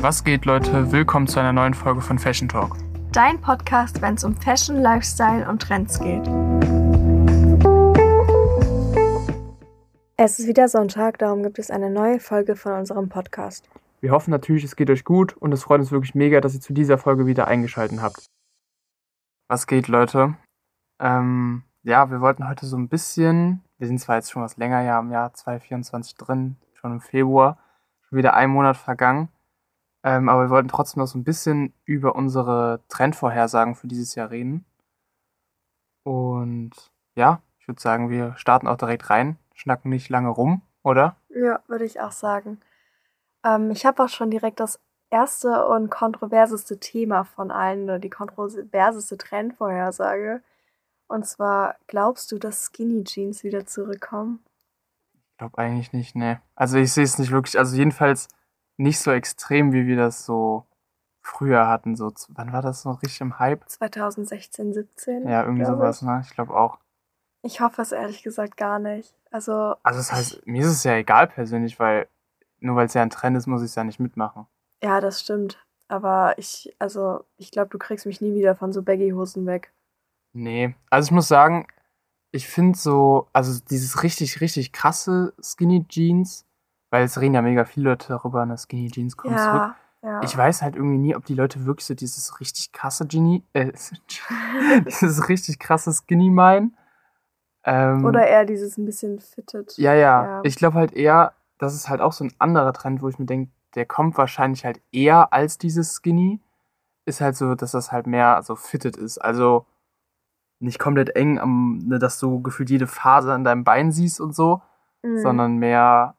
Was geht, Leute? Willkommen zu einer neuen Folge von Fashion Talk. Dein Podcast, wenn es um Fashion, Lifestyle und Trends geht. Es ist wieder Sonntag, darum gibt es eine neue Folge von unserem Podcast. Wir hoffen natürlich, es geht euch gut und es freut uns wirklich mega, dass ihr zu dieser Folge wieder eingeschaltet habt. Was geht, Leute? Ähm, ja, wir wollten heute so ein bisschen, wir sind zwar jetzt schon was länger ja im Jahr 2024 drin, schon im Februar, schon wieder ein Monat vergangen, ähm, aber wir wollten trotzdem noch so ein bisschen über unsere Trendvorhersagen für dieses Jahr reden. Und ja, ich würde sagen, wir starten auch direkt rein, schnacken nicht lange rum, oder? Ja, würde ich auch sagen. Ähm, ich habe auch schon direkt das erste und kontroverseste Thema von allen, oder die kontroverseste Trendvorhersage. Und zwar, glaubst du, dass Skinny Jeans wieder zurückkommen? Ich glaube eigentlich nicht, ne. Also ich sehe es nicht wirklich, also jedenfalls nicht so extrem, wie wir das so früher hatten. So, wann war das noch richtig im Hype? 2016, 17. Ja, irgendwie sowas, ich. ne? Ich glaube auch. Ich hoffe es ehrlich gesagt gar nicht. Also. Also das heißt, mir ist es ja egal persönlich, weil nur weil es ja ein Trend ist, muss ich es ja nicht mitmachen. Ja, das stimmt. Aber ich, also, ich glaube, du kriegst mich nie wieder von so Baggy-Hosen weg. Nee, also ich muss sagen, ich finde so, also dieses richtig, richtig krasse Skinny Jeans, weil es reden ja mega viele Leute darüber, eine Skinny Jeans kommt ja, zurück. Ja. Ich weiß halt irgendwie nie, ob die Leute wirklich so dieses richtig krasse Genie, äh, dieses richtig krasse Skinny meinen. Ähm, Oder eher dieses ein bisschen fitted. Ja, ja. ja. Ich glaube halt eher, das ist halt auch so ein anderer Trend, wo ich mir denke, der kommt wahrscheinlich halt eher als dieses Skinny. Ist halt so, dass das halt mehr so fitted ist. Also nicht komplett eng, am, ne, dass du gefühlt jede Faser an deinem Bein siehst und so, mhm. sondern mehr,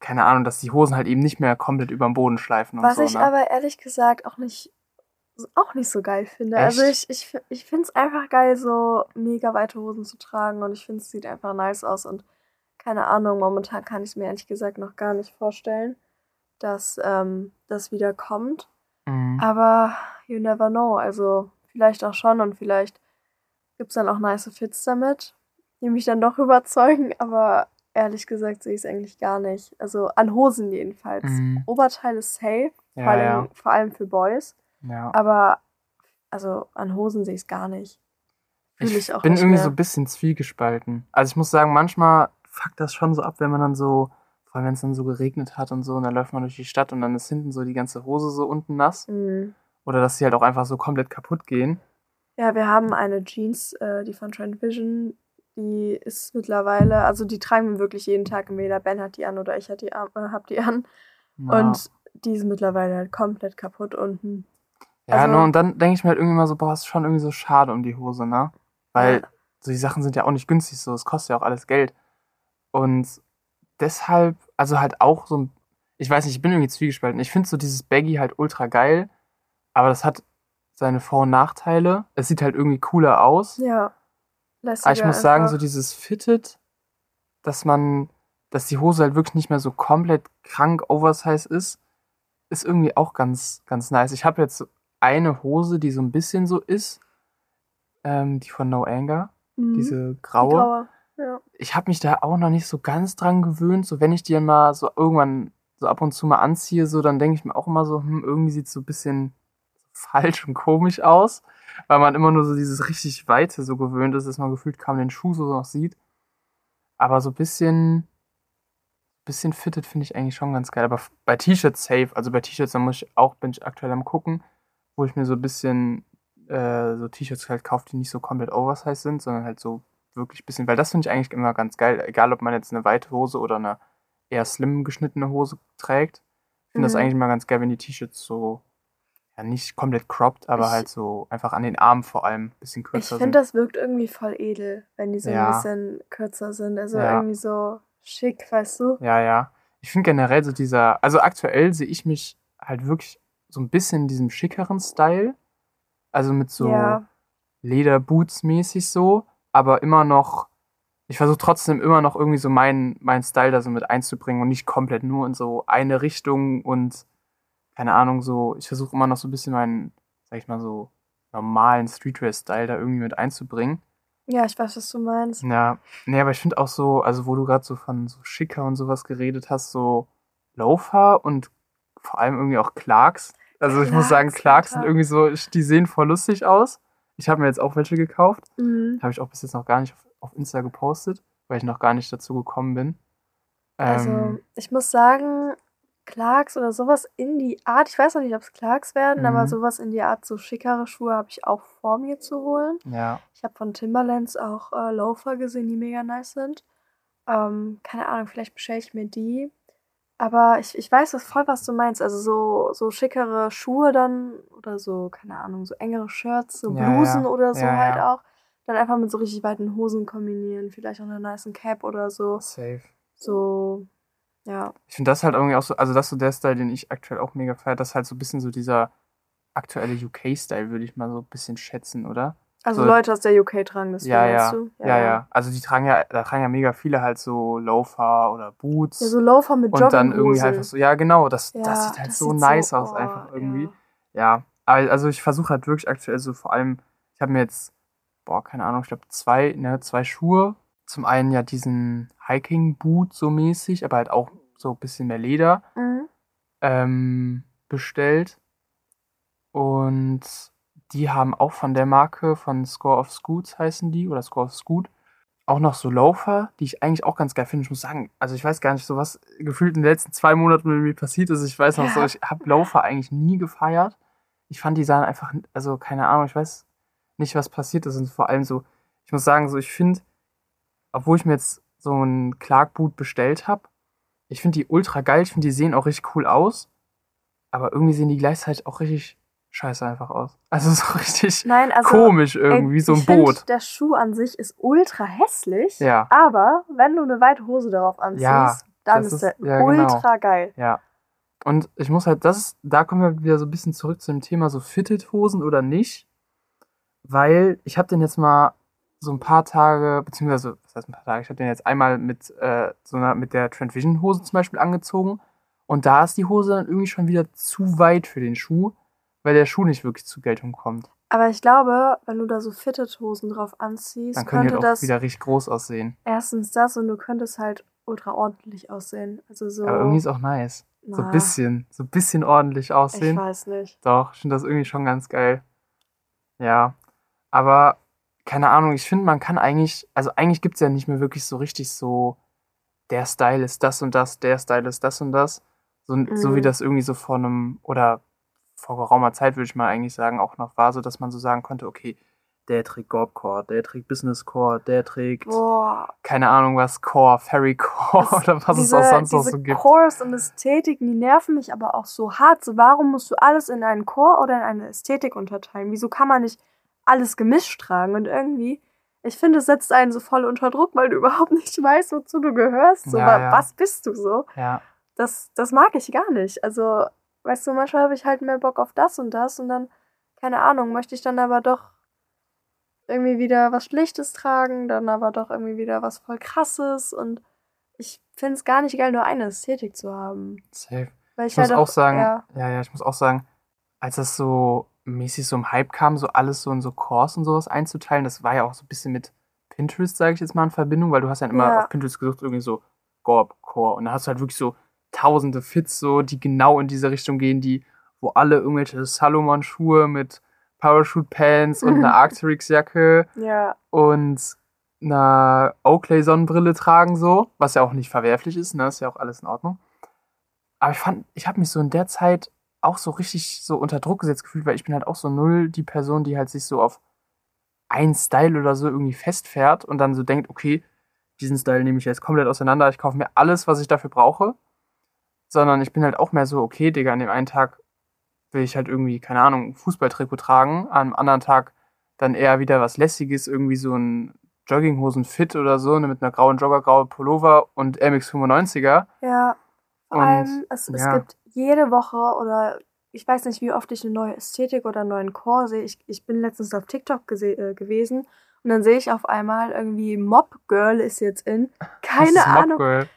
keine Ahnung, dass die Hosen halt eben nicht mehr komplett über den Boden schleifen und Was so. Was ich ne? aber ehrlich gesagt auch nicht auch nicht so geil finde. Also Echt? Also ich, ich, ich finde es einfach geil, so mega weite Hosen zu tragen und ich finde es sieht einfach nice aus und keine Ahnung, momentan kann ich es mir ehrlich gesagt noch gar nicht vorstellen, dass ähm, das wieder kommt. Mhm. Aber you never know. Also vielleicht auch schon und vielleicht gibt es dann auch nice Fits damit, die mich dann doch überzeugen, aber ehrlich gesagt sehe ich es eigentlich gar nicht. Also an Hosen jedenfalls. Mhm. Oberteil ist safe, ja, vor, allem, ja. vor allem für Boys. Ja. Aber also an Hosen sehe ich es gar nicht. Fühle ich, ich bin irgendwie mehr. so ein bisschen zwiegespalten. Also ich muss sagen, manchmal fuckt das schon so ab, wenn man dann so, vor allem wenn es dann so geregnet hat und so, und dann läuft man durch die Stadt und dann ist hinten so die ganze Hose so unten nass. Mhm. Oder dass sie halt auch einfach so komplett kaputt gehen. Ja, wir haben eine Jeans, äh, die von Trend Vision. Die ist mittlerweile, also die tragen wir wirklich jeden Tag. Entweder Ben hat die an oder ich hat die, äh, hab die an. Ja. Und die ist mittlerweile halt komplett kaputt unten. Ja, also, nur, und dann denke ich mir halt irgendwie mal so, boah, ist schon irgendwie so schade um die Hose, ne? Weil ja. so die Sachen sind ja auch nicht günstig so, es kostet ja auch alles Geld. Und deshalb, also halt auch so ein, ich weiß nicht, ich bin irgendwie zwiegespalten. Ich finde so dieses Baggy halt ultra geil, aber das hat seine Vor- und Nachteile. Es sieht halt irgendwie cooler aus. Ja. Aber ich muss sagen, so dieses Fitted, dass man, dass die Hose halt wirklich nicht mehr so komplett krank oversize ist, ist irgendwie auch ganz, ganz nice. Ich habe jetzt eine Hose, die so ein bisschen so ist, ähm, die von No Anger, mhm. diese graue. Die graue. Ja. Ich habe mich da auch noch nicht so ganz dran gewöhnt. So, wenn ich die dann mal so irgendwann so ab und zu mal anziehe, so, dann denke ich mir auch immer so, hm, irgendwie sieht es so ein bisschen falsch und komisch aus, weil man immer nur so dieses richtig Weite so gewöhnt ist, dass man gefühlt kaum den Schuh so noch sieht. Aber so ein bisschen, bisschen fitted finde ich eigentlich schon ganz geil. Aber bei T-Shirts safe, also bei T-Shirts, da muss ich auch, bin ich aktuell am gucken, wo ich mir so ein bisschen äh, so T-Shirts halt kaufe, die nicht so komplett oversized sind, sondern halt so wirklich ein bisschen, weil das finde ich eigentlich immer ganz geil, egal ob man jetzt eine weite Hose oder eine eher slim geschnittene Hose trägt. Ich finde mhm. das eigentlich immer ganz geil, wenn die T-Shirts so ja, nicht komplett cropped, aber ich, halt so einfach an den Armen vor allem ein bisschen kürzer ich finde, das wirkt irgendwie voll edel, wenn die so ja. ein bisschen kürzer sind. Also ja. irgendwie so schick, weißt du? Ja, ja. Ich finde generell so dieser, also aktuell sehe ich mich halt wirklich so ein bisschen in diesem schickeren Style. Also mit so ja. Lederboots mäßig so, aber immer noch, ich versuche trotzdem immer noch irgendwie so meinen mein Style da so mit einzubringen und nicht komplett nur in so eine Richtung und keine Ahnung, so, ich versuche immer noch so ein bisschen meinen, sag ich mal so, normalen Streetwear-Style da irgendwie mit einzubringen. Ja, ich weiß, was du meinst. Ja, nee, aber ich finde auch so, also wo du gerade so von so schicker und sowas geredet hast, so Loafer und vor allem irgendwie auch Clarks. Also Clarks, ich muss sagen, Clarks sind irgendwie so, die sehen voll lustig aus. Ich habe mir jetzt auch welche gekauft. Mhm. Habe ich auch bis jetzt noch gar nicht auf, auf, Insta gepostet, weil ich noch gar nicht dazu gekommen bin. Also ähm, ich muss sagen, Clarks oder sowas in die Art, ich weiß noch nicht, ob es Clarks werden, mhm. aber sowas in die Art, so schickere Schuhe habe ich auch vor mir zu holen. Ja. Ich habe von Timberlands auch äh, Loafer gesehen, die mega nice sind. Ähm, keine Ahnung, vielleicht bestelle ich mir die. Aber ich, ich weiß was voll, was du meinst. Also so, so schickere Schuhe dann oder so, keine Ahnung, so engere Shirts, so Blusen ja, ja. oder so ja, halt auch. Dann einfach mit so richtig weiten Hosen kombinieren. Vielleicht auch eine nice Cap oder so. Safe. So, ja. Ich finde das halt irgendwie auch so, also das ist so der Style, den ich aktuell auch mega feiere. Das ist halt so ein bisschen so dieser aktuelle UK-Style, würde ich mal so ein bisschen schätzen, oder? Also so, Leute aus der UK tragen das, ja, ja, du? Ja, ja, ja. Also die tragen ja, da tragen ja mega viele halt so Loafer oder Boots. Ja, so Loafer mit Und dann irgendwie einfach so, ja genau, das, ja, das sieht halt das so sieht nice so, aus oh, einfach irgendwie. Ja, ja also ich versuche halt wirklich aktuell so vor allem, ich habe mir jetzt, boah, keine Ahnung, ich glaube zwei, ne, zwei Schuhe. Zum einen ja diesen Hiking-Boot so mäßig, aber halt auch so ein bisschen mehr Leder mhm. ähm, bestellt. Und die haben auch von der Marke, von Score of Scoots heißen die, oder Score of Scoot, auch noch so Loafer, die ich eigentlich auch ganz geil finde. Ich muss sagen, also ich weiß gar nicht, so was gefühlt in den letzten zwei Monaten mit mir passiert ist. Ich weiß noch ja. so, ich habe Loafer eigentlich nie gefeiert. Ich fand die sahen einfach, also keine Ahnung, ich weiß nicht, was passiert ist. Und vor allem so, ich muss sagen, so ich finde, obwohl ich mir jetzt so ein Clark Boot bestellt habe, ich finde die ultra geil. Ich finde, die sehen auch richtig cool aus. Aber irgendwie sehen die gleichzeitig auch richtig scheiße einfach aus. Also so richtig Nein, also, komisch irgendwie, ey, so ein Boot. Find, der Schuh an sich ist ultra hässlich. Ja. Aber wenn du eine weite Hose darauf anziehst, ja, dann ist, ist der ja, genau. ultra genau. geil. Ja. Und ich muss halt, das ist, da kommen wir wieder so ein bisschen zurück zu dem Thema so Fitted-Hosen oder nicht. Weil ich habe den jetzt mal so ein paar Tage, beziehungsweise, was heißt ein paar Tage, ich habe den jetzt einmal mit äh, so einer, mit der Trend Vision Hose zum Beispiel angezogen. Und da ist die Hose dann irgendwie schon wieder zu weit für den Schuh weil der Schuh nicht wirklich zur Geltung kommt. Aber ich glaube, wenn du da so Fitted-Hosen drauf anziehst, dann könnte halt das wieder richtig groß aussehen. Erstens das und du könntest halt ultra ordentlich aussehen. Also so. Aber irgendwie ist auch nice. Na, so ein bisschen, so ein bisschen ordentlich aussehen. Ich weiß nicht. Doch, ich finde das irgendwie schon ganz geil. Ja. Aber keine Ahnung, ich finde, man kann eigentlich, also eigentlich gibt es ja nicht mehr wirklich so richtig so, der Style ist das und das, der Style ist das und das. So, mhm. so wie mhm. das irgendwie so vor einem, oder vor geraumer Zeit, würde ich mal eigentlich sagen, auch noch war, so dass man so sagen konnte, okay, der trägt Gorbcore, der trägt Business Core, der trägt Boah. keine Ahnung was, Core, Fairy Core das, oder was diese, es auch sonst noch so gibt. Cores und Ästhetiken, die nerven mich aber auch so hart. So, warum musst du alles in einen Core oder in eine Ästhetik unterteilen? Wieso kann man nicht alles gemischt tragen? Und irgendwie, ich finde, es setzt einen so voll unter Druck, weil du überhaupt nicht weißt, wozu du gehörst. So, ja, ja. was bist du so? Ja. Das, das mag ich gar nicht. Also weißt du, manchmal habe ich halt mehr Bock auf das und das und dann, keine Ahnung, möchte ich dann aber doch irgendwie wieder was Schlichtes tragen, dann aber doch irgendwie wieder was voll krasses und ich finde es gar nicht geil, nur eine Ästhetik zu haben. Safe. Weil ich, ich halt muss auch, sagen, ja. ja, ja, ich muss auch sagen, als das so mäßig so im Hype kam, so alles so in so Cores und sowas einzuteilen, das war ja auch so ein bisschen mit Pinterest, sage ich jetzt mal, in Verbindung, weil du hast ja immer ja. auf Pinterest gesucht, irgendwie so Gorb, Core und da hast du halt wirklich so tausende Fits so, die genau in diese Richtung gehen, die, wo alle irgendwelche Salomon-Schuhe mit Parachute-Pants und einer Arcteryx-Jacke ja. und einer Oakley-Sonnenbrille tragen, so, was ja auch nicht verwerflich ist, ne, ist ja auch alles in Ordnung. Aber ich fand, ich habe mich so in der Zeit auch so richtig so unter Druck gesetzt gefühlt, weil ich bin halt auch so null die Person, die halt sich so auf einen Style oder so irgendwie festfährt und dann so denkt, okay, diesen Style nehme ich jetzt komplett auseinander, ich kaufe mir alles, was ich dafür brauche sondern ich bin halt auch mehr so, okay, Digga, an dem einen Tag will ich halt irgendwie, keine Ahnung, Fußballtrikot tragen, am anderen Tag dann eher wieder was Lässiges, irgendwie so ein Jogginghosen-Fit oder so, ne, mit einer grauen Jogger, graue Pullover und MX95er. Ja, vor und, allem, es, ja. es gibt jede Woche oder ich weiß nicht, wie oft ich eine neue Ästhetik oder einen neuen Core sehe. Ich, ich bin letztens auf TikTok äh, gewesen und dann sehe ich auf einmal irgendwie Mob Girl ist jetzt in. Keine Ahnung. Mob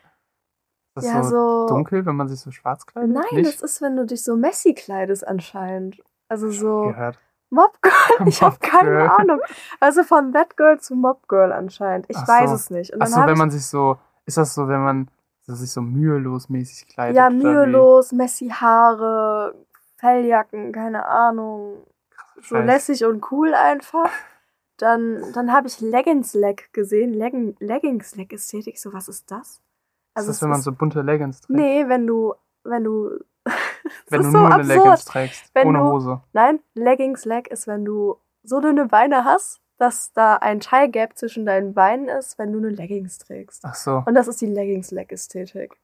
ist das ja, so, so, dunkel, wenn man sich so schwarz kleidet? Nein, Nicht? das ist, wenn du dich so Messi kleidest anscheinend. Also so gehört. Mob Girl. Ich habe keine Ahnung. Also von That Girl zu Mob Girl anscheinend. Ich Ach weiß so. es nicht. Achso, wenn man sich so, ist das so, wenn man dass sich so mühelos mäßig kleidet. Ja, mühelos, messy Haare, Felljacken, keine Ahnung. So lässig und cool einfach. Dann, dann habe ich Leggings Leg gesehen. Legg Leggings Leg Ästhetik. So, was ist das? Also ist das, wenn man so bunte Leggings trägt? Nee, wenn du, wenn du. wenn du so nur absurd. eine Leggings trägst, wenn ohne du, Hose. Nein, Leggings Leg ist, wenn du so dünne Beine hast, dass da ein Tie Gap zwischen deinen Beinen ist, wenn du eine Leggings trägst. Ach so. Und das ist die Leggings Leg Ästhetik.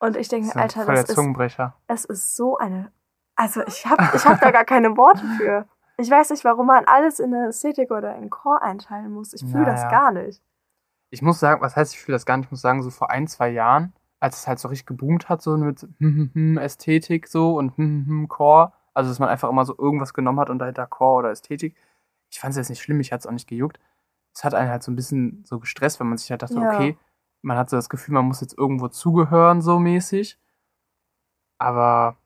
Und ich denke, Alter, das ist, es ist so eine. Also ich habe ich hab da gar keine Worte für. Ich weiß nicht, warum man alles in eine Ästhetik oder in Chor einteilen muss. Ich fühle ja, das gar nicht. Ich muss sagen, was heißt, ich fühle das gar nicht? Ich muss sagen, so vor ein, zwei Jahren, als es halt so richtig geboomt hat, so mit Ästhetik so und Chor, also dass man einfach immer so irgendwas genommen hat und dahinter Chor oder Ästhetik. Ich fand es jetzt nicht schlimm, ich hatte es auch nicht gejuckt. Es hat einen halt so ein bisschen so gestresst, weil man sich halt dachte, ja. okay, man hat so das Gefühl, man muss jetzt irgendwo zugehören, so mäßig. Aber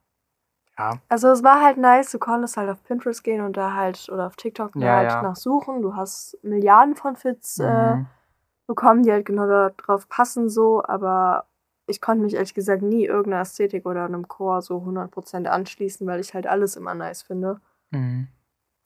ja. Also es war halt nice, du konntest halt auf Pinterest gehen und da halt, oder auf TikTok ja, halt ja. nachsuchen. Du hast Milliarden von Fits äh, mhm. äh, bekommen, die halt genau darauf passen so, aber ich konnte mich ehrlich gesagt nie irgendeiner Ästhetik oder einem Chor so 100% anschließen, weil ich halt alles immer nice finde. Mhm.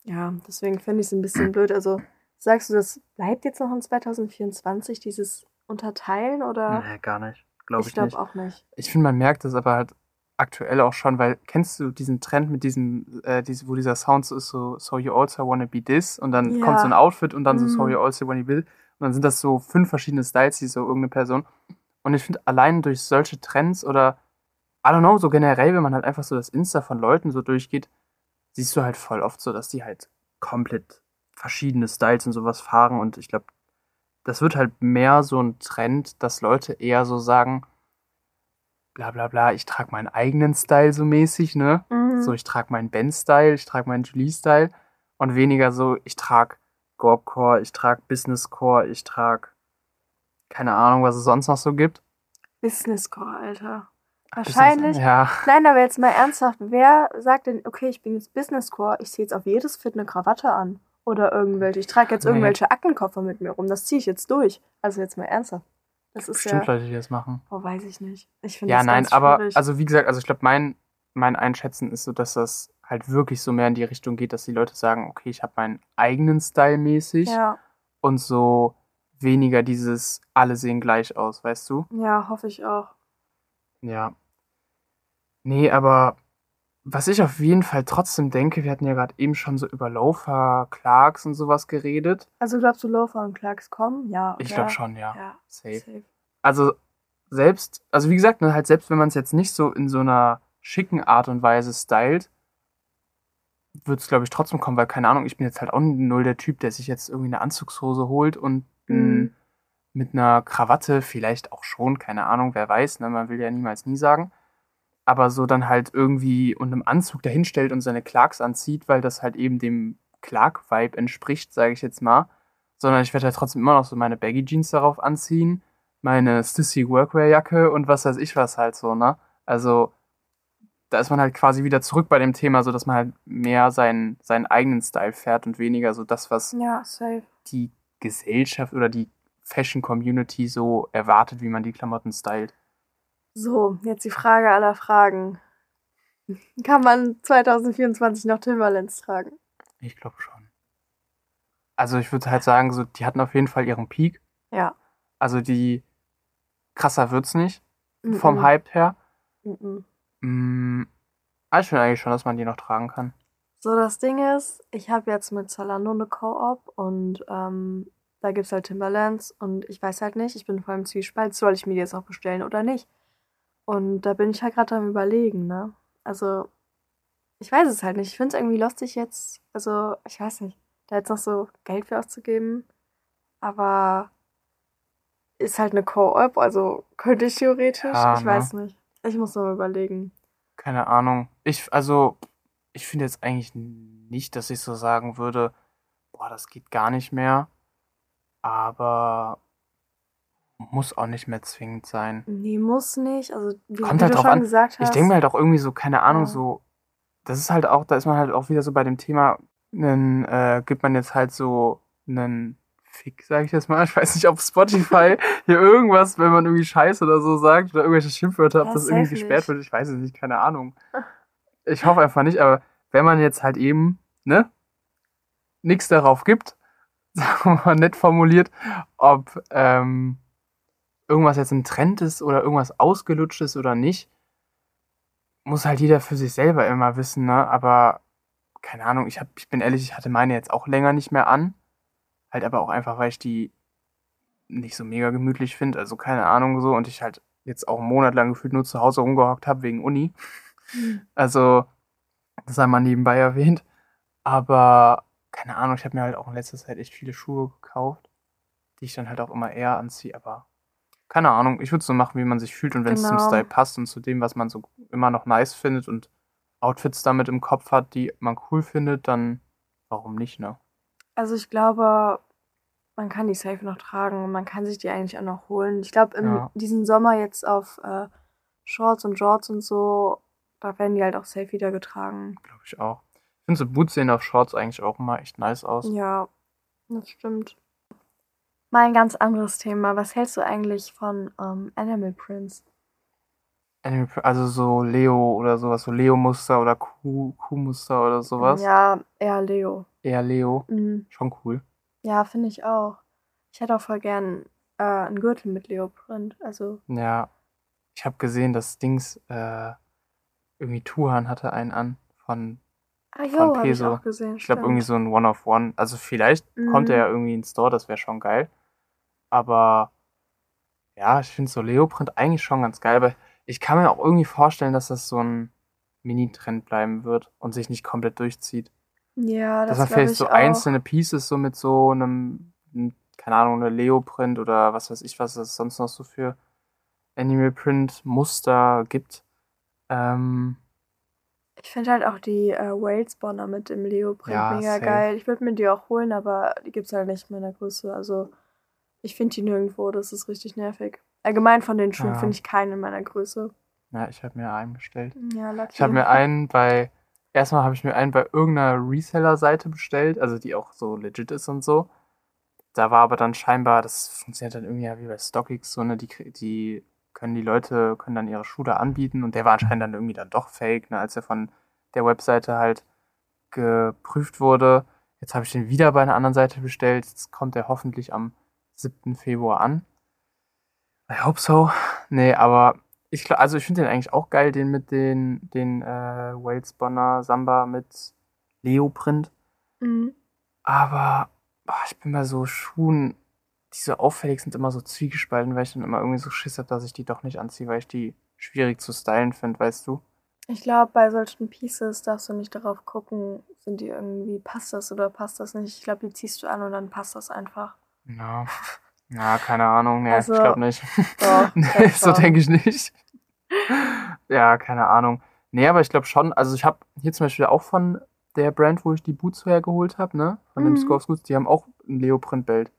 Ja, deswegen finde ich es ein bisschen blöd. Also sagst du, das bleibt jetzt noch in 2024, dieses Unterteilen oder? Nee, gar nicht. Glaube ich, ich glaube auch nicht. Ich finde, man merkt das aber halt aktuell auch schon, weil kennst du diesen Trend mit diesem, äh, diese, wo dieser Sound so ist, so So You Also Wanna Be This und dann ja. kommt so ein Outfit und dann so So mhm. You Also Wanna Be Und dann sind das so fünf verschiedene Styles, die so irgendeine Person. Und ich finde, allein durch solche Trends oder I don't know, so generell, wenn man halt einfach so das Insta von Leuten so durchgeht, siehst du halt voll oft so, dass die halt komplett verschiedene Styles und sowas fahren und ich glaube, das wird halt mehr so ein Trend, dass Leute eher so sagen, bla bla bla, ich trage meinen eigenen Style so mäßig, ne? Mhm. So, ich trage meinen Ben-Style, ich trage meinen Julie-Style und weniger so, ich trage Gorb-Core, ich trage Business-Core, ich trage keine Ahnung, was es sonst noch so gibt. Business-Core, Alter. Wahrscheinlich. Ja. Nein, aber jetzt mal ernsthaft, wer sagt denn, okay, ich bin jetzt Business-Core, ich ziehe jetzt auf jedes Fit eine Krawatte an? Oder irgendwelche, ich trage jetzt irgendwelche Aktenkoffer mit mir rum, das ziehe ich jetzt durch. Also jetzt mal ernsthaft. Das ist Bestimmt ja, Leute, die das machen. Oh, weiß ich nicht. Ich finde Ja, das nein, aber also wie gesagt, also ich glaube, mein, mein Einschätzen ist so, dass das halt wirklich so mehr in die Richtung geht, dass die Leute sagen, okay, ich habe meinen eigenen Style mäßig ja. und so weniger dieses alle sehen gleich aus, weißt du? Ja, hoffe ich auch. Ja. Nee, aber was ich auf jeden Fall trotzdem denke, wir hatten ja gerade eben schon so über Loafer, Clarks und sowas geredet. Also glaubst du, Loafer und Clarks kommen? Ja. Ich glaube schon, ja. ja safe. safe. Also selbst, also wie gesagt, ne, halt selbst wenn man es jetzt nicht so in so einer schicken Art und Weise stylt, wird es, glaube ich, trotzdem kommen, weil, keine Ahnung, ich bin jetzt halt auch null der Typ, der sich jetzt irgendwie eine Anzugshose holt und mhm. mit einer Krawatte vielleicht auch schon, keine Ahnung, wer weiß, ne, man will ja niemals nie sagen aber so dann halt irgendwie und einem Anzug dahinstellt und seine Clarks anzieht, weil das halt eben dem Clark-Vibe entspricht, sage ich jetzt mal. Sondern ich werde halt trotzdem immer noch so meine Baggy-Jeans darauf anziehen, meine Stissy Workwear-Jacke und was weiß ich was halt so, ne? Also da ist man halt quasi wieder zurück bei dem Thema, so dass man halt mehr seinen, seinen eigenen Style fährt und weniger so das, was ja, die Gesellschaft oder die Fashion-Community so erwartet, wie man die Klamotten stylt. So, jetzt die Frage aller Fragen. Kann man 2024 noch Timberlands tragen? Ich glaube schon. Also ich würde halt sagen, so, die hatten auf jeden Fall ihren Peak. Ja. Also die krasser wird's nicht. Mm -mm. Vom Hype her. Mm mm. Aber ich finde eigentlich schon, dass man die noch tragen kann. So, das Ding ist, ich habe jetzt mit Zalando eine Co-op und ähm, da es halt Timberlands und ich weiß halt nicht, ich bin vor allem Zwiespalt, soll ich mir die jetzt auch bestellen oder nicht? Und da bin ich halt gerade am überlegen, ne? Also, ich weiß es halt nicht. Ich finde es irgendwie lustig jetzt, also, ich weiß nicht, da jetzt noch so Geld für auszugeben. Aber ist halt eine Co-op, also könnte ich theoretisch. Ja, ich ne? weiß nicht. Ich muss noch mal überlegen. Keine Ahnung. Ich, also, ich finde jetzt eigentlich nicht, dass ich so sagen würde, boah, das geht gar nicht mehr. Aber muss auch nicht mehr zwingend sein. Nee, muss nicht. Also, wie, Kommt wie halt du schon an. gesagt hast. Ich denke mir halt auch irgendwie so, keine Ahnung, ja. so, das ist halt auch, da ist man halt auch wieder so bei dem Thema, dann äh, gibt man jetzt halt so einen Fick, sage ich jetzt mal. Ich weiß nicht, ob Spotify hier irgendwas, wenn man irgendwie Scheiß oder so sagt oder irgendwelche Schimpfwörter, ob ja, das irgendwie gesperrt wird. Ich weiß es nicht, keine Ahnung. Ich hoffe einfach nicht, aber wenn man jetzt halt eben, ne, nichts darauf gibt, sagen wir mal nett formuliert, ob ähm, irgendwas jetzt ein Trend ist oder irgendwas ausgelutscht ist oder nicht, muss halt jeder für sich selber immer wissen, ne? Aber keine Ahnung, ich, hab, ich bin ehrlich, ich hatte meine jetzt auch länger nicht mehr an. Halt aber auch einfach, weil ich die nicht so mega gemütlich finde. Also keine Ahnung so. Und ich halt jetzt auch einen Monat lang gefühlt nur zu Hause rumgehockt habe wegen Uni. Mhm. Also, das sei mal nebenbei erwähnt. Aber keine Ahnung, ich habe mir halt auch in letzter Zeit echt viele Schuhe gekauft, die ich dann halt auch immer eher anziehe. Aber keine Ahnung, ich würde es so machen, wie man sich fühlt und wenn es genau. zum Style passt und zu dem, was man so immer noch nice findet und Outfits damit im Kopf hat, die man cool findet, dann warum nicht, ne? Also ich glaube, man kann die safe noch tragen und man kann sich die eigentlich auch noch holen. Ich glaube, in ja. diesem Sommer jetzt auf äh, Shorts und Shorts und so, da werden die halt auch safe wieder getragen. Glaube ich auch. Ich finde so Boots sehen auf Shorts eigentlich auch immer echt nice aus. Ja, das stimmt. Mal ein ganz anderes Thema. Was hältst du eigentlich von ähm, Animal Prints? Also so Leo oder sowas, so Leo-Muster oder Kuh-Muster oder sowas. Ja, eher Leo. Eher Leo. Mhm. Schon cool. Ja, finde ich auch. Ich hätte auch voll gern äh, einen Gürtel mit Leoprint. Also. Ja. Ich habe gesehen, dass Dings äh, irgendwie Tuhan hatte einen an von, ah, jo, von Peso. Ich, ich glaube irgendwie so ein One-of-One. Also vielleicht mhm. kommt er ja irgendwie ins Store, das wäre schon geil. Aber ja, ich finde so Leoprint eigentlich schon ganz geil, aber ich kann mir auch irgendwie vorstellen, dass das so ein Mini-Trend bleiben wird und sich nicht komplett durchzieht. Ja, das Dass man vielleicht so auch. einzelne Pieces so mit so einem, keine Ahnung, eine Leoprint oder was weiß ich, was es sonst noch so für Animal Print Muster gibt. Ähm, ich finde halt auch die äh, Wales Bonner mit dem Leoprint ja, mega safe. geil. Ich würde mir die auch holen, aber die gibt es halt nicht in meiner Größe. Also ich finde die nirgendwo, das ist richtig nervig. Allgemein von den Schuhen ja. finde ich keinen in meiner Größe. Ja, ich habe mir einen bestellt. Ja, lucky. Ich habe mir einen bei, erstmal habe ich mir einen bei irgendeiner Reseller-Seite bestellt, also die auch so legit ist und so. Da war aber dann scheinbar, das funktioniert dann irgendwie ja wie bei StockX, so, ne, die, die können die Leute, können dann ihre Schuhe da anbieten und der war anscheinend dann irgendwie dann doch fake, ne, als er von der Webseite halt geprüft wurde. Jetzt habe ich den wieder bei einer anderen Seite bestellt. Jetzt kommt er hoffentlich am 7. Februar an. I hope so. Nee, aber ich also ich finde den eigentlich auch geil, den mit den, den äh, Wales Bonner Samba mit Leoprint. Mhm. Aber boah, ich bin bei so Schuhen, die so auffällig sind, immer so zwiegespalten, weil ich dann immer irgendwie so Schiss habe, dass ich die doch nicht anziehe, weil ich die schwierig zu stylen finde, weißt du? Ich glaube, bei solchen Pieces darfst du nicht darauf gucken, sind die irgendwie, passt das oder passt das nicht. Ich glaube, die ziehst du an und dann passt das einfach. Ja. Ja, keine Ahnung. Nee, also, ich glaube nicht. Doch, nee, so denke ich nicht. ja, keine Ahnung. Nee, aber ich glaube schon, also ich habe hier zum Beispiel auch von der Brand, wo ich die Boots hergeholt habe, ne? Von mhm. dem Scorps Boots, die haben auch ein Leoprint-Belt.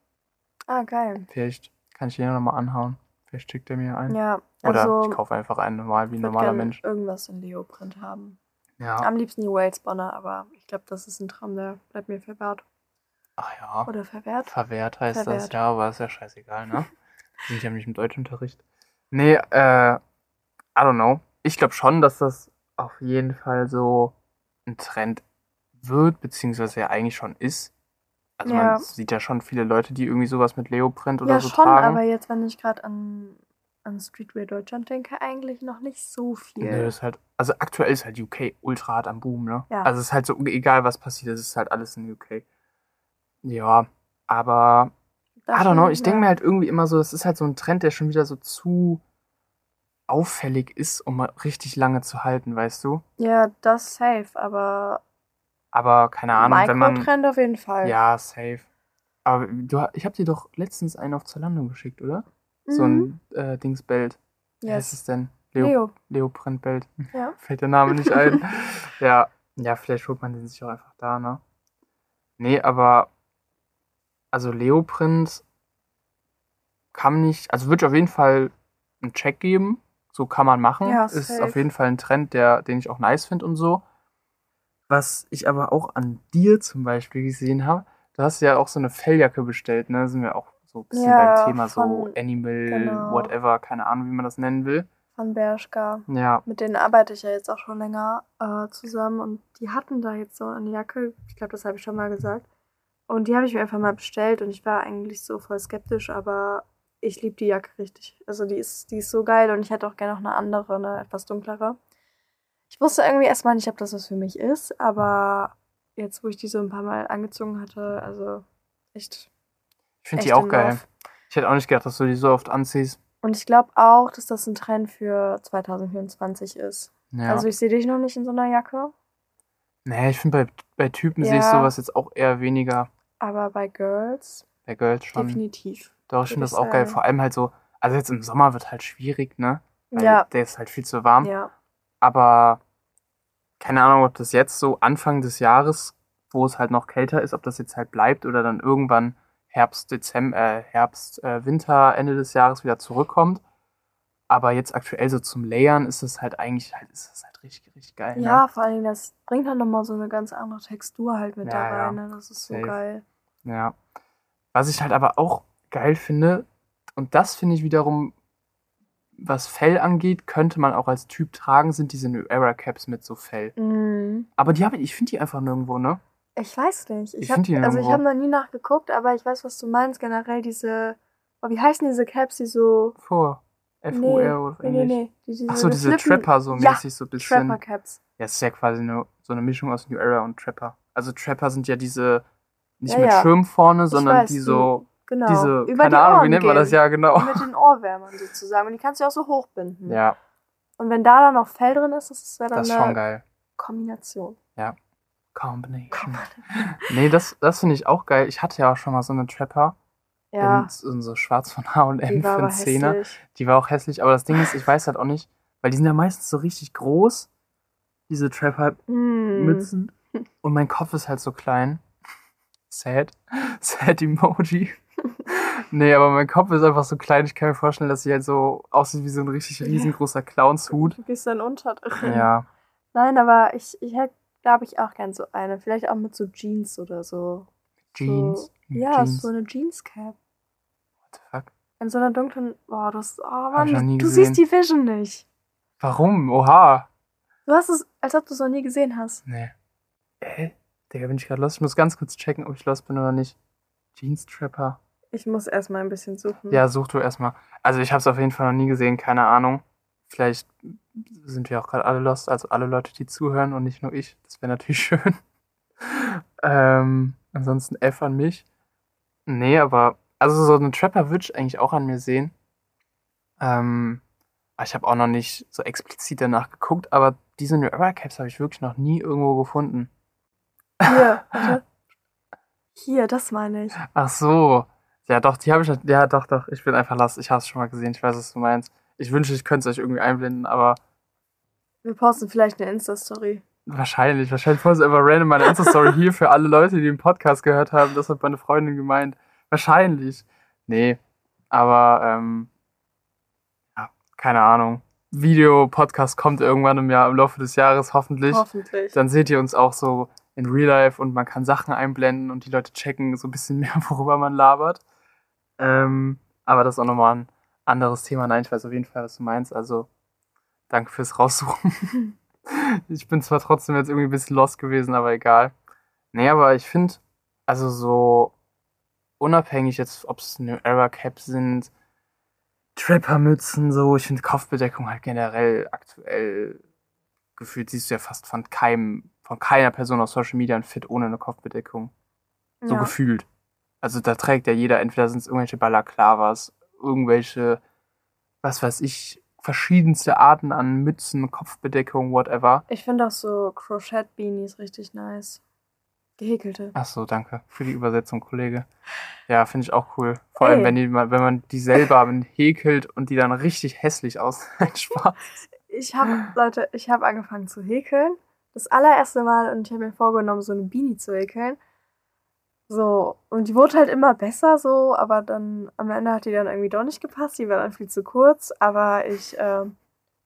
Ah, geil. Vielleicht kann ich den nochmal anhauen. Vielleicht schickt er mir einen. Ja, Oder also, ich kaufe einfach einen normal, wie ein normaler Mensch. irgendwas in Leoprint haben. Ja. Am liebsten die Wales Bonner, aber ich glaube, das ist ein Traum, der bleibt mir verwehrt. Ach ja. Oder verwehrt? Verwehrt heißt verwehrt. das, ja, aber ist ja scheißegal, ne? Sind ja nicht im Deutschunterricht. Nee, äh, I don't know. Ich glaube schon, dass das auf jeden Fall so ein Trend wird, beziehungsweise ja eigentlich schon ist. Also ja. man sieht ja schon viele Leute, die irgendwie sowas mit Leoprint oder ja, so schon, tragen. Ja, aber jetzt, wenn ich gerade an, an Streetwear Deutschland denke, eigentlich noch nicht so viel. Nee, ist halt, also aktuell ist halt UK ultra hart am Boom, ne? Ja. Also es ist halt so, egal was passiert, es ist halt alles in UK. Ja, aber das I don't know, ich denke mir halt irgendwie immer so, das ist halt so ein Trend, der schon wieder so zu auffällig ist, um mal richtig lange zu halten, weißt du? Ja, das safe, aber. Aber keine Ahnung, wenn man. Trend auf jeden Fall. Ja, safe. Aber du, ich habe dir doch letztens einen auf Zalando geschickt, oder? Mhm. So ein mhm. äh, Dingsbelt. Yes. Wie heißt es denn? Leo. Leo. Leo Printbelt. Ja. Fällt der Name nicht ein. ja. Ja, vielleicht holt man den sich auch einfach da, ne? Nee, aber also Leoprint kann nicht, also würde ich auf jeden Fall einen Check geben. So kann man machen. Ja, ist auf jeden Fall ein Trend, der, den ich auch nice finde und so. Was ich aber auch an dir zum Beispiel gesehen habe, Du hast ja auch so eine Felljacke bestellt, ne? Da sind wir auch so ein bisschen ja, beim Thema von, so Animal, genau. whatever, keine Ahnung, wie man das nennen will. Von Bershka. Ja. Mit denen arbeite ich ja jetzt auch schon länger äh, zusammen und die hatten da jetzt so eine Jacke, ich glaube, das habe ich schon mal gesagt. Und die habe ich mir einfach mal bestellt und ich war eigentlich so voll skeptisch, aber ich liebe die Jacke richtig. Also die ist, die ist so geil und ich hätte auch gerne noch eine andere, eine etwas dunklere. Ich wusste irgendwie erstmal nicht, ob das was für mich ist, aber jetzt, wo ich die so ein paar Mal angezogen hatte, also echt. Ich finde die auch geil. Lauf. Ich hätte auch nicht gedacht, dass du die so oft anziehst. Und ich glaube auch, dass das ein Trend für 2024 ist. Ja. Also ich sehe dich noch nicht in so einer Jacke. Nee, ich finde bei, bei Typen ja. sehe ich sowas jetzt auch eher weniger. Aber bei Girls. Bei Girls schon. Definitiv. Doch, ich finde das auch geil. Vor allem halt so, also jetzt im Sommer wird halt schwierig, ne? Weil ja. der ist halt viel zu warm. Ja. Aber keine Ahnung, ob das jetzt so Anfang des Jahres, wo es halt noch kälter ist, ob das jetzt halt bleibt oder dann irgendwann Herbst, Dezember, äh, Herbst, äh, Winter, Ende des Jahres wieder zurückkommt. Aber jetzt aktuell so zum Layern ist es halt eigentlich halt, ist das halt richtig, richtig geil. Ja, ne? vor allem, das bringt halt nochmal so eine ganz andere Textur halt mit ja, da rein. Ja. Ne? Das ist so Safe. geil. Ja. Was ich halt aber auch geil finde, und das finde ich wiederum was Fell angeht, könnte man auch als Typ tragen, sind diese New Era Caps mit so Fell. Mhm. Aber die habe ich, ich finde die einfach nirgendwo, ne? Ich weiß nicht. Ich, ich finde die Also ich habe noch nie nachgeguckt, aber ich weiß, was du meinst. Generell diese, oh, wie heißen diese Caps, die so... Vor. FUR nee, oder nee, nee, nee. Die, diese Ach so, diese Flippen. Trapper so ja, mäßig so ein bisschen. Trapper Caps. Ja, es ist ja quasi eine, so eine Mischung aus New Era und Trapper. Also Trapper sind ja diese, nicht ja, mit ja. Schirm vorne, sondern weiß, die so Genau. Diese, Über keine die Ahnung, wie nennt man das ja genau. Mit den Ohrwärmern sozusagen. Und die kannst du auch so hochbinden. Ja. Und wenn da dann noch Fell drin ist, das wäre dann das ist schon geil. Kombination. Ja. Combination. nee, das, das finde ich auch geil. Ich hatte ja auch schon mal so eine Trapper. Ja. In, in so schwarz von H&M für einen Zehner. Die war auch hässlich. Aber das Ding ist, ich weiß halt auch nicht, weil die sind ja meistens so richtig groß, diese Trapper-Mützen. Mm. Und mein Kopf ist halt so klein. Sad. Sad Emoji nee, aber mein Kopf ist einfach so klein, ich kann mir vorstellen, dass sie halt so aussieht wie so ein richtig riesengroßer Clownshut. Du bist dann unter drin. Ja. Nein, aber ich, ich hätte, glaube ich, auch gern so eine. Vielleicht auch mit so Jeans oder so. Jeans? So, ja, Jeans. so eine Jeans-Cap. What the fuck? In so einer dunklen. Boah, das. Oh Mann, du gesehen. siehst die Vision nicht. Warum? Oha. Du hast es, als ob du es noch nie gesehen hast. Nee. Hä? Digga, bin ich gerade los? Ich muss ganz kurz checken, ob ich los bin oder nicht. Jeans Trapper. Ich muss erstmal ein bisschen suchen. Ja, such du erstmal. Also ich habe es auf jeden Fall noch nie gesehen, keine Ahnung. Vielleicht sind wir auch gerade alle lost, also alle Leute, die zuhören und nicht nur ich. Das wäre natürlich schön. ähm, ansonsten F an mich. Nee, aber also so einen Trapper würde ich eigentlich auch an mir sehen. Ähm, ich habe auch noch nicht so explizit danach geguckt, aber diese New Era Caps habe ich wirklich noch nie irgendwo gefunden. Hier, warte. Hier, das meine ich. Ach so. Ja, doch, die habe ich. Ja, doch, doch. Ich bin einfach lass. Ich habe es schon mal gesehen. Ich weiß, was du meinst. Ich wünsche, ich könnte es euch irgendwie einblenden, aber. Wir posten vielleicht eine Insta-Story. Wahrscheinlich. Wahrscheinlich posten wir einfach random meine Insta-Story hier für alle Leute, die den Podcast gehört haben. Das hat meine Freundin gemeint. Wahrscheinlich. Nee. Aber, ähm. Ja, keine Ahnung. Video, Podcast kommt irgendwann im Jahr, im Laufe des Jahres, hoffentlich. Hoffentlich. Dann seht ihr uns auch so in Real Life und man kann Sachen einblenden und die Leute checken so ein bisschen mehr, worüber man labert. Ähm, aber das ist auch nochmal ein anderes Thema. Nein, ich weiß auf jeden Fall, was du meinst. Also, danke fürs Raussuchen. ich bin zwar trotzdem jetzt irgendwie ein bisschen lost gewesen, aber egal. Nee, aber ich finde, also so unabhängig jetzt, ob es New Era Caps sind, Trapper-Mützen, so, ich finde Kopfbedeckung halt generell aktuell gefühlt siehst du ja fast von keinem, von keiner Person auf Social Media ein Fit ohne eine Kopfbedeckung. So ja. gefühlt. Also da trägt ja jeder, entweder sind es irgendwelche Balaklavas, irgendwelche, was weiß ich, verschiedenste Arten an Mützen, Kopfbedeckung, whatever. Ich finde auch so Crochet-Beanies richtig nice. Gehäkelte. Ach so, danke für die Übersetzung, Kollege. Ja, finde ich auch cool. Vor hey. allem, wenn, die, wenn man die selber häkelt und die dann richtig hässlich aussehen. Spaß. Ich habe, Leute, ich habe angefangen zu häkeln. Das allererste Mal und ich habe mir vorgenommen, so eine Beanie zu häkeln. So, und die wurde halt immer besser so, aber dann am Ende hat die dann irgendwie doch nicht gepasst, die war dann viel zu kurz. Aber ich, äh,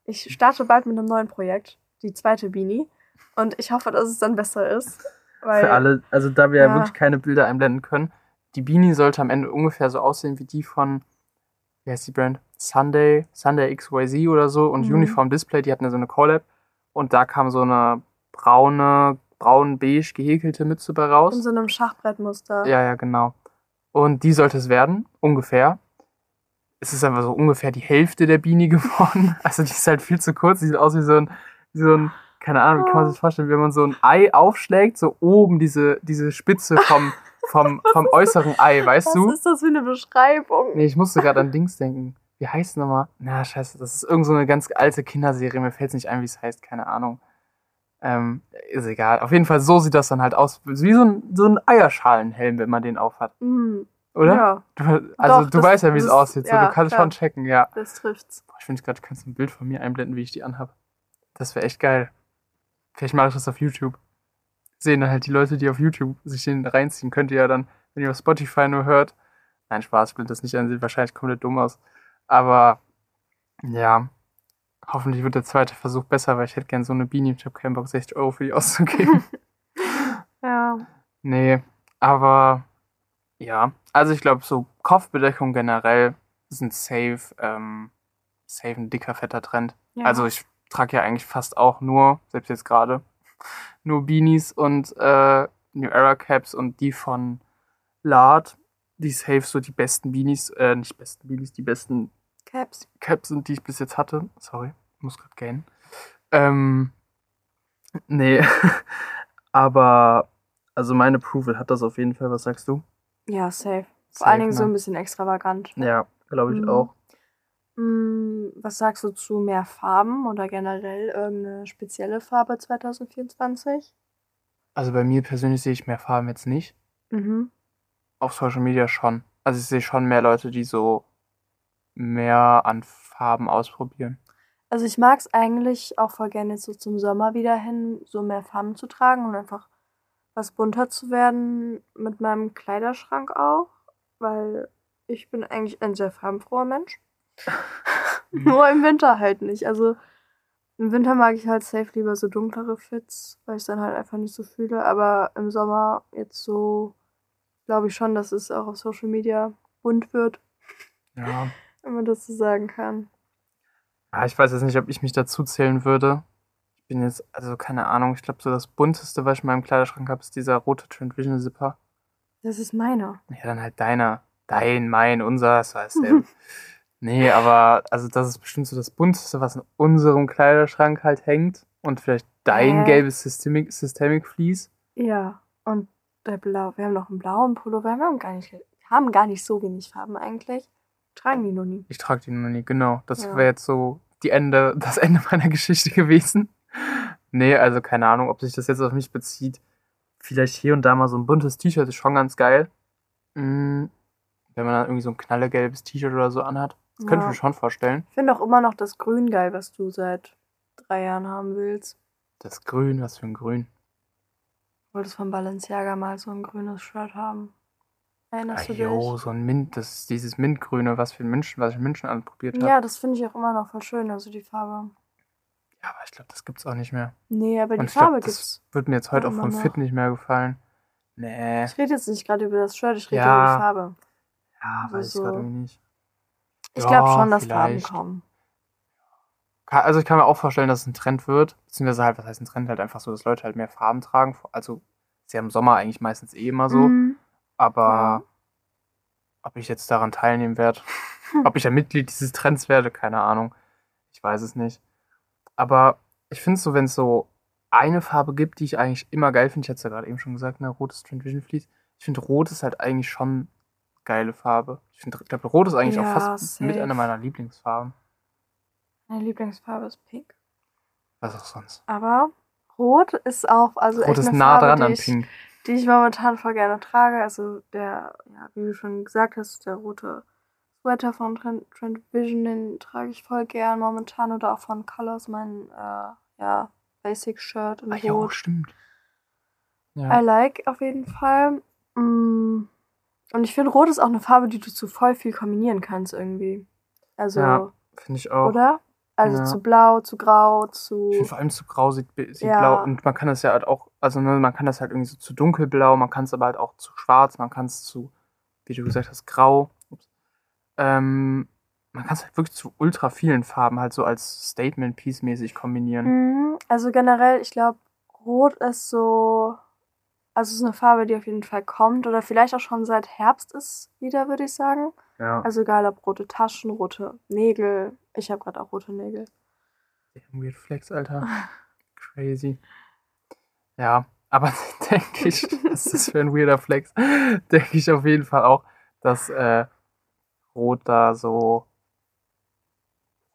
ich starte bald mit einem neuen Projekt, die zweite Beanie. Und ich hoffe, dass es dann besser ist. Weil, Für alle, also da wir ja. wirklich keine Bilder einblenden können, die Beanie sollte am Ende ungefähr so aussehen wie die von, wie heißt die Brand? Sunday, Sunday XYZ oder so und mhm. Uniform Display, die hatten ja so eine Collab und da kam so eine braune, braun-beige gehäkelte Mütze bei raus. In so einem Schachbrettmuster. Ja, ja, genau. Und die sollte es werden, ungefähr. Es ist einfach so ungefähr die Hälfte der Beanie geworden. Also die ist halt viel zu kurz. Die sieht aus wie so ein, wie so ein keine Ahnung, wie kann man sich das vorstellen, wenn man so ein Ei aufschlägt, so oben diese, diese Spitze vom, vom, vom äußeren Ei, weißt Was du? Was ist das für eine Beschreibung? Nee, ich musste gerade an Dings denken. Wie heißt es nochmal? Na, scheiße, das ist irgend so eine ganz alte Kinderserie. Mir fällt es nicht ein, wie es heißt, keine Ahnung. Ähm, ist egal. Auf jeden Fall, so sieht das dann halt aus. Wie so ein, so ein Eierschalenhelm, wenn man den aufhat. Mhm. Oder? Ja. Du, also, Doch, du das, weißt ja, wie es aussieht. So, ja, du kannst klar. schon checken, ja. Das trifft's. Boah, ich finde gerade, du kannst ein Bild von mir einblenden, wie ich die anhab. Das wäre echt geil. Vielleicht mache ich das auf YouTube. Sehen dann halt die Leute, die auf YouTube sich den reinziehen. Könnt ihr ja dann, wenn ihr auf Spotify nur hört. Nein, Spaß, blendet das nicht an, sieht wahrscheinlich komplett dumm aus. Aber ja, hoffentlich wird der zweite Versuch besser, weil ich hätte gern so eine Beanie. Ich habe keinen Bock, 60 Euro für die auszugeben. ja. Nee, aber ja, also ich glaube, so Kopfbedeckung generell sind safe, ähm, safe ein dicker, fetter Trend. Ja. Also ich trage ja eigentlich fast auch nur, selbst jetzt gerade, nur Beanies und äh, New Era Caps und die von Lard. Die safe so die besten Beanies, äh, nicht besten Beanies, die besten Caps. Caps sind, die ich bis jetzt hatte. Sorry, muss gerade gehen. Ähm, nee, aber also mein Approval hat das auf jeden Fall. Was sagst du? Ja, safe. Vor safe, allen Dingen ne? so ein bisschen extravagant. Ja, glaube ich mhm. auch. Mm, was sagst du zu mehr Farben oder generell irgendeine spezielle Farbe 2024? Also bei mir persönlich sehe ich mehr Farben jetzt nicht. Mhm. Auf Social Media schon. Also ich sehe schon mehr Leute, die so mehr an Farben ausprobieren. Also ich mag es eigentlich auch voll gerne so zum Sommer wieder hin, so mehr Farben zu tragen und einfach was bunter zu werden mit meinem Kleiderschrank auch, weil ich bin eigentlich ein sehr farbenfroher Mensch. Nur im Winter halt nicht. Also im Winter mag ich halt safe lieber so dunklere Fits, weil ich es dann halt einfach nicht so fühle. Aber im Sommer jetzt so glaube ich schon, dass es auch auf Social Media bunt wird. Ja. Wenn man das so sagen kann. Ja, ich weiß jetzt nicht, ob ich mich dazu zählen würde. Ich bin jetzt, also keine Ahnung, ich glaube so das bunteste, was ich in meinem Kleiderschrank habe, ist dieser rote Trend Vision Zipper. Das ist meiner. Ja, dann halt deiner. Dein, mein, unser, das heißt ja. Nee, aber also das ist bestimmt so das Bunteste, was in unserem Kleiderschrank halt hängt. Und vielleicht dein äh. gelbes Systemic, Systemic Fleece. Ja, und der Blau. Wir haben noch einen blauen Pullover. Wir haben gar nicht, haben gar nicht so wenig Farben eigentlich. Tragen die noch nie. Ich trage die noch nie, genau. Das ja. wäre jetzt so die Ende, das Ende meiner Geschichte gewesen. Nee, also keine Ahnung, ob sich das jetzt auf mich bezieht. Vielleicht hier und da mal so ein buntes T-Shirt ist schon ganz geil. Mhm. Wenn man dann irgendwie so ein knallegelbes T-Shirt oder so anhat. Das könnte ich mir schon vorstellen. Ich finde auch immer noch das Grün geil, was du seit drei Jahren haben willst. Das Grün, was für ein Grün? Du wolltest von Balenciaga mal so ein grünes Shirt haben. Erinnerst ah, du jo, dich? so ein Mint, das ist dieses Mintgrüne, was für München, was ich in München anprobiert habe. Ja, das finde ich auch immer noch voll schön, also die Farbe. Ja, aber ich glaube, das gibt's auch nicht mehr. Nee, aber Und die Farbe glaub, gibt's. Das wird mir jetzt heute auch vom Fit nicht mehr gefallen. Nee. Ich rede jetzt nicht gerade über das Shirt, ich rede ja. über die Farbe. Ja, also weiß so. ich gerade nicht. Ich glaube schon, dass vielleicht. Farben kommen. Also ich kann mir auch vorstellen, dass es ein Trend wird, beziehungsweise halt, was heißt ein Trend, halt einfach so, dass Leute halt mehr Farben tragen. Also ist ja im Sommer eigentlich meistens eh immer so. Mhm. Aber ja. ob ich jetzt daran teilnehmen werde, ob ich ein Mitglied dieses Trends werde, keine Ahnung. Ich weiß es nicht. Aber ich finde es so, wenn es so eine Farbe gibt, die ich eigentlich immer geil finde, ich hatte es ja gerade eben schon gesagt, ne, rotes Trend Vision Fleece. Ich finde, rot ist halt eigentlich schon geile Farbe. Ich finde, glaube, Rot ist eigentlich ja, auch fast safe. mit einer meiner Lieblingsfarben. Meine Lieblingsfarbe ist Pink. Was auch sonst. Aber Rot ist auch, also Rot ist nah Farbe, dran an Pink. Die ich momentan voll gerne trage. Also der, ja, wie du schon gesagt hast, der rote Sweater von Trend, Trend Vision, den trage ich voll gern momentan. Oder auch von Colors, mein, äh, ja, Basic Shirt in ah, Rot. Ja, stimmt. Ja. I like auf jeden Fall. Mm. Und ich finde, Rot ist auch eine Farbe, die du zu voll viel kombinieren kannst irgendwie. Also. Ja, finde ich auch. Oder? Also ja. zu blau, zu grau, zu. Ich finde vor allem zu grau sieht, sieht ja. blau. Und man kann das ja halt auch Also ne, man kann das halt irgendwie so zu dunkelblau, man kann es aber halt auch zu schwarz, man kann es zu, wie du gesagt hast, grau. Ähm, man kann es halt wirklich zu ultra vielen Farben halt so als Statement-Piece mäßig kombinieren. Mhm. Also generell, ich glaube, Rot ist so, also ist eine Farbe, die auf jeden Fall kommt oder vielleicht auch schon seit Herbst ist wieder, würde ich sagen. Ja. Also egal ob rote Taschen, rote Nägel. Ich habe gerade auch rote Nägel. Weird Flex, Alter. Crazy. Ja, aber denke ich, was ist das für ein weirder Flex? denke ich auf jeden Fall auch, dass äh, Rot da so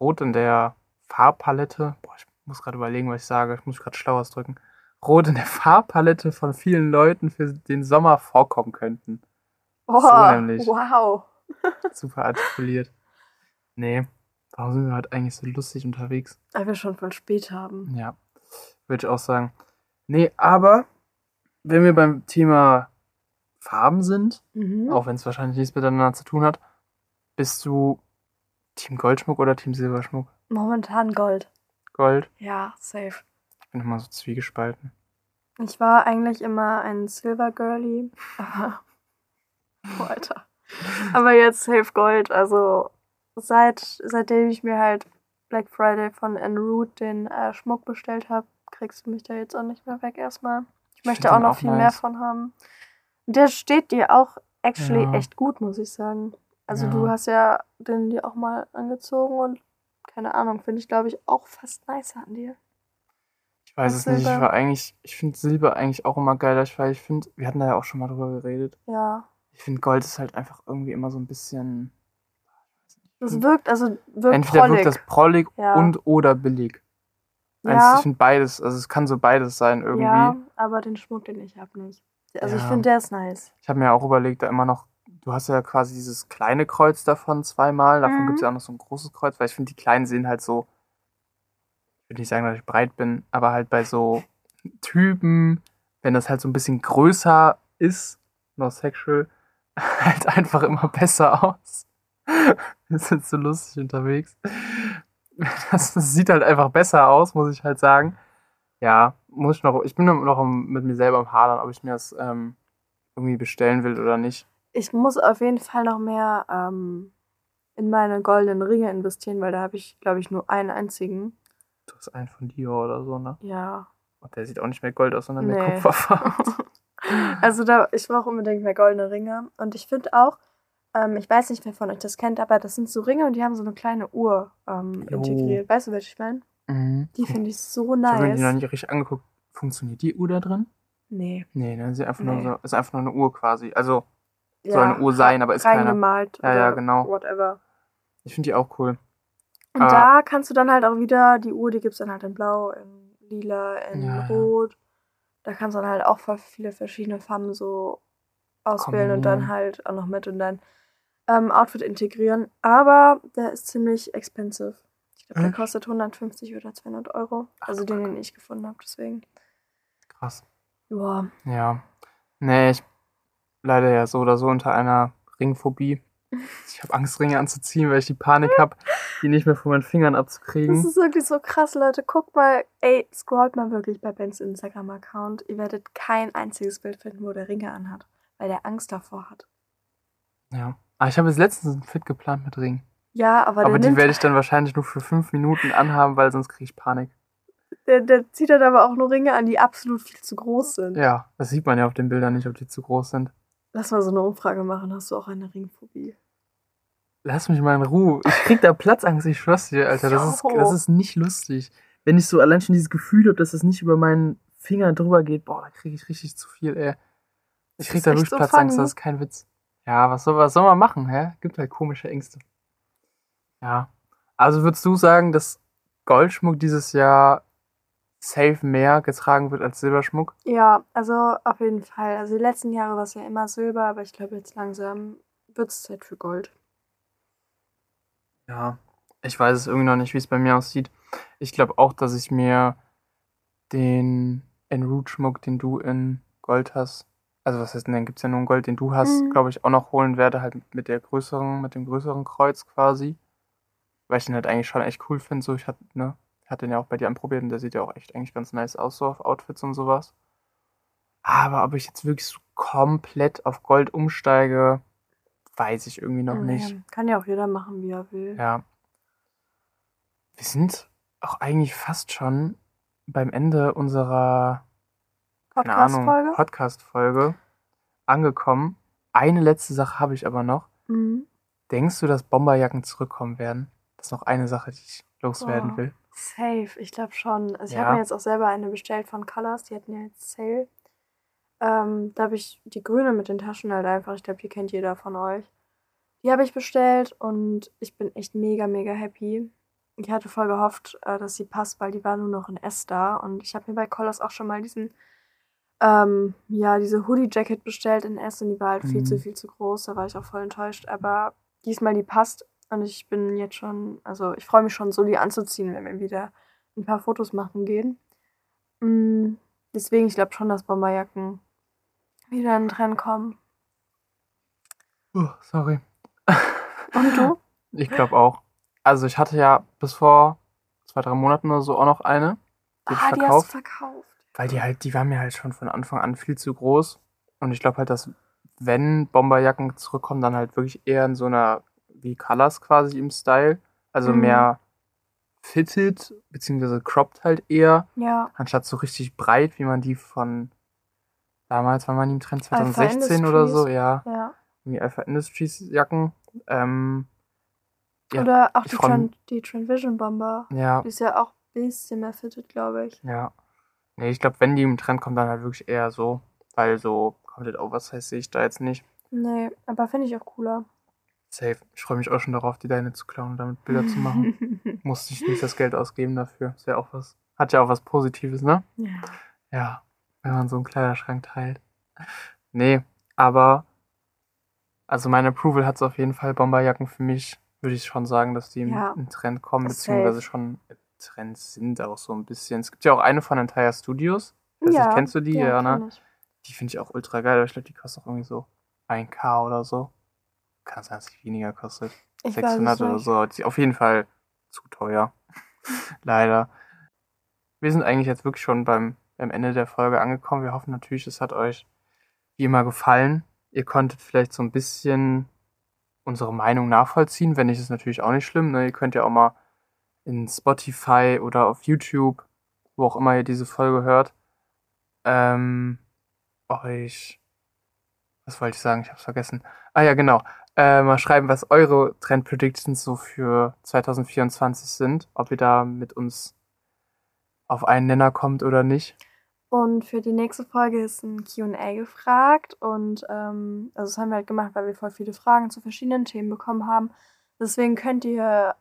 Rot in der Farbpalette, boah, ich muss gerade überlegen, was ich sage, ich muss gerade schlau ausdrücken. Rot in der Farbpalette von vielen Leuten für den Sommer vorkommen könnten. Oh, so nämlich. wow. Super artikuliert. Nee, warum sind wir heute eigentlich so lustig unterwegs? Weil wir schon voll spät haben. Ja, würde ich auch sagen. Nee, aber wenn wir beim Thema Farben sind, mhm. auch wenn es wahrscheinlich nichts miteinander zu tun hat, bist du Team Goldschmuck oder Team Silberschmuck? Momentan Gold. Gold? Ja, safe. Ich bin immer so zwiegespalten. Ich war eigentlich immer ein Silver Girlie, aber. Oh, Alter. Aber jetzt safe Gold. Also seit, seitdem ich mir halt Black Friday von Enroot den äh, Schmuck bestellt habe, kriegst du mich da jetzt auch nicht mehr weg erstmal. Ich, ich möchte auch noch auch viel nice. mehr von haben. Der steht dir auch actually ja. echt gut, muss ich sagen. Also ja. du hast ja den dir auch mal angezogen und keine Ahnung, finde ich glaube ich auch fast nicer an dir. Ich weiß es Silber. nicht, ich war eigentlich, ich finde Silber eigentlich auch immer geiler, weil ich finde, wir hatten da ja auch schon mal drüber geredet. Ja. Ich finde Gold ist halt einfach irgendwie immer so ein bisschen. Das wirkt, also wirkt Entweder prollig. wirkt das prollig ja. und oder billig. Ja. ich finde beides, also es kann so beides sein irgendwie. Ja, aber den Schmuck, den ich habe, nicht. Also ja. ich finde, der ist nice. Ich habe mir auch überlegt, da immer noch du hast ja quasi dieses kleine Kreuz davon zweimal. Davon mhm. gibt es ja auch noch so ein großes Kreuz, weil ich finde, die kleinen sehen halt so, ich würde nicht sagen, dass ich breit bin, aber halt bei so Typen, wenn das halt so ein bisschen größer ist, noch sexual, halt einfach immer besser aus. Wir sind so lustig unterwegs. Das, das, sieht halt einfach besser aus, muss ich halt sagen. Ja, muss ich noch, ich bin noch mit mir selber am Hadern, ob ich mir das ähm, irgendwie bestellen will oder nicht ich muss auf jeden Fall noch mehr ähm, in meine goldenen Ringe investieren, weil da habe ich, glaube ich, nur einen einzigen. Du hast einen von Dior oder so, ne? Ja. Und der sieht auch nicht mehr Gold aus, sondern nee. mehr Kupferfarben. also da, ich brauche unbedingt mehr goldene Ringe. Und ich finde auch, ähm, ich weiß nicht, wer von euch das kennt, aber das sind so Ringe und die haben so eine kleine Uhr ähm, integriert. Weißt du, welche ich meine? Mhm. Die finde ich so nice. Ich habe mir die noch nicht richtig angeguckt. Funktioniert die Uhr da drin? Nee. Nee, ne? Ist einfach, nee. Nur so, ist einfach nur eine Uhr quasi. Also ja, soll eine Uhr sein, aber ist keine. Gemalt ja, ja, genau. Whatever. Ich finde die auch cool. Und aber da kannst du dann halt auch wieder, die Uhr, die gibt es dann halt in Blau, in Lila, in ja, Rot. Da kannst du dann halt auch voll viele verschiedene Farben so auswählen und dann halt auch noch mit in dein ähm, Outfit integrieren. Aber der ist ziemlich expensive. Ich glaube, der kostet 150 oder 200 Euro. Ach, also den, den ich gefunden habe, deswegen. Krass. Ja. Ja. Nee, ich leider ja so oder so unter einer Ringphobie. Ich habe Angst, Ringe anzuziehen, weil ich die Panik habe, die nicht mehr von meinen Fingern abzukriegen. Das ist wirklich so krass, Leute. Guckt mal, ey, scrollt mal wirklich bei Bens Instagram-Account. Ihr werdet kein einziges Bild finden, wo der Ringe anhat, weil der Angst davor hat. Ja. Ah, ich habe jetzt letztens ein Fit geplant mit Ring. Ja, aber Aber die werde ich dann wahrscheinlich nur für fünf Minuten anhaben, weil sonst kriege ich Panik. Der, der zieht dann aber auch nur Ringe an, die absolut viel zu groß sind. Ja, das sieht man ja auf den Bildern nicht, ob die zu groß sind. Lass mal so eine Umfrage machen. Hast du auch eine Ringphobie? Lass mich mal in Ruhe. Ich krieg da Platzangst, ich schwör's dir, Alter. Das ist, das ist nicht lustig. Wenn ich so allein schon dieses Gefühl habe, dass es nicht über meinen Finger drüber geht, boah, da kriege ich richtig zu viel, ey. Ich krieg da wirklich so Platzangst, funny. das ist kein Witz. Ja, was soll, was soll man machen, hä? Gibt halt komische Ängste. Ja. Also würdest du sagen, dass Goldschmuck dieses Jahr safe mehr getragen wird als Silberschmuck? Ja, also auf jeden Fall. Also die letzten Jahre war es ja immer Silber, aber ich glaube jetzt langsam wird es Zeit für Gold. Ja, ich weiß es irgendwie noch nicht, wie es bei mir aussieht. Ich glaube auch, dass ich mir den Enroot-Schmuck, den du in Gold hast, also was heißt denn, dann gibt es ja nur einen Gold, den du hast, mhm. glaube ich, auch noch holen werde, halt mit der größeren, mit dem größeren Kreuz quasi. Weil ich den halt eigentlich schon echt cool finde. So, ich hatte, ne, hat den ja auch bei dir anprobiert und der sieht ja auch echt eigentlich ganz nice aus, so auf Outfits und sowas. Aber ob ich jetzt wirklich so komplett auf Gold umsteige, weiß ich irgendwie noch nee, nicht. Kann ja auch jeder machen, wie er will. Ja. Wir sind auch eigentlich fast schon beim Ende unserer Podcast-Folge Podcast angekommen. Eine letzte Sache habe ich aber noch. Mhm. Denkst du, dass Bomberjacken zurückkommen werden? Das ist noch eine Sache, die ich loswerden oh, will. Safe, ich glaube schon. Also ich habe mir jetzt auch selber eine bestellt von Colors, die hatten ja jetzt Sale. Ähm, da habe ich die grüne mit den Taschen halt einfach. Ich glaube, die kennt jeder von euch. Die habe ich bestellt und ich bin echt mega, mega happy. Ich hatte voll gehofft, äh, dass sie passt, weil die war nur noch in S da. Und ich habe mir bei Colors auch schon mal diesen, ähm, ja, diese Hoodie-Jacket bestellt in S und die war halt mhm. viel zu, viel zu groß. Da war ich auch voll enttäuscht. Aber diesmal, die passt. Und ich bin jetzt schon, also ich freue mich schon, so die anzuziehen, wenn wir wieder ein paar Fotos machen gehen. Mhm. Deswegen, ich glaube schon, dass Bomberjacken wieder in den Trend kommen. Oh, sorry. Und du? Ich glaube auch. Also ich hatte ja bis vor zwei, drei Monaten oder so auch noch eine. Die ah, die hast du verkauft. Weil die halt, die war mir halt schon von Anfang an viel zu groß. Und ich glaube halt, dass wenn Bomberjacken zurückkommen, dann halt wirklich eher in so einer wie Colors quasi im Style. Also mhm. mehr fitted, beziehungsweise cropped halt eher. Ja. Anstatt so richtig breit, wie man die von damals, wann waren die im Trend? 2016 oder so, ja. Ja. Die Alpha Industries Jacken. Ähm, ja, Oder auch die, Tran die Tranvision Bomber. Ja. Die ist ja auch ein bisschen mehr fitted, glaube ich. Ja. Nee, ich glaube, wenn die im Trend kommt, dann halt wirklich eher so. Weil so komplett Oversize sehe ich da jetzt nicht. Nee, aber finde ich auch cooler. Safe. Ich freue mich auch schon darauf, die deine zu klauen und damit Bilder zu machen. Musste ich nicht das Geld ausgeben dafür. Ist ja auch was. Hat ja auch was Positives, ne? Ja. Ja, wenn man so einen Kleiderschrank teilt. Nee, aber also mein Approval hat es auf jeden Fall. Bomberjacken für mich würde ich schon sagen, dass die ja. im Trend kommen, beziehungsweise schon Trends sind auch so ein bisschen. Es gibt ja auch eine von Entire Studios. ja, nicht, kennst du die? Ja, ja ne? Die finde ich auch ultra geil, aber ich glaube, die kostet auch irgendwie so 1K oder so. Kann sein, dass sie weniger kostet. Ich 600 oder so. Die auf jeden Fall zu teuer. Leider. Wir sind eigentlich jetzt wirklich schon beim, beim Ende der Folge angekommen. Wir hoffen natürlich, es hat euch wie immer gefallen. Ihr konntet vielleicht so ein bisschen unsere Meinung nachvollziehen. Wenn nicht, ist natürlich auch nicht schlimm. Ne? Ihr könnt ja auch mal in Spotify oder auf YouTube, wo auch immer ihr diese Folge hört, ähm, euch, was wollte ich sagen? Ich hab's vergessen. Ah ja, genau. Äh, mal schreiben, was eure Trend Predictions so für 2024 sind. Ob ihr da mit uns auf einen Nenner kommt oder nicht. Und für die nächste Folge ist ein QA gefragt. Und ähm, also das haben wir halt gemacht, weil wir voll viele Fragen zu verschiedenen Themen bekommen haben. Deswegen könnt ihr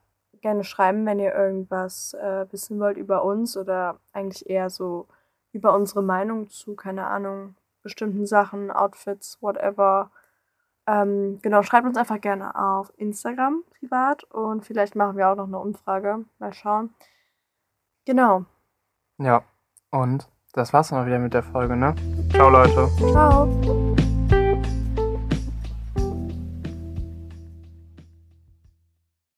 gerne schreiben, wenn ihr irgendwas äh, wissen wollt über uns oder eigentlich eher so über unsere Meinung zu, keine Ahnung, bestimmten Sachen, Outfits, whatever. Ähm, genau, schreibt uns einfach gerne auf Instagram privat und vielleicht machen wir auch noch eine Umfrage. Mal schauen. Genau. Ja, und das war's dann auch wieder mit der Folge, ne? Ciao, Leute. Ciao.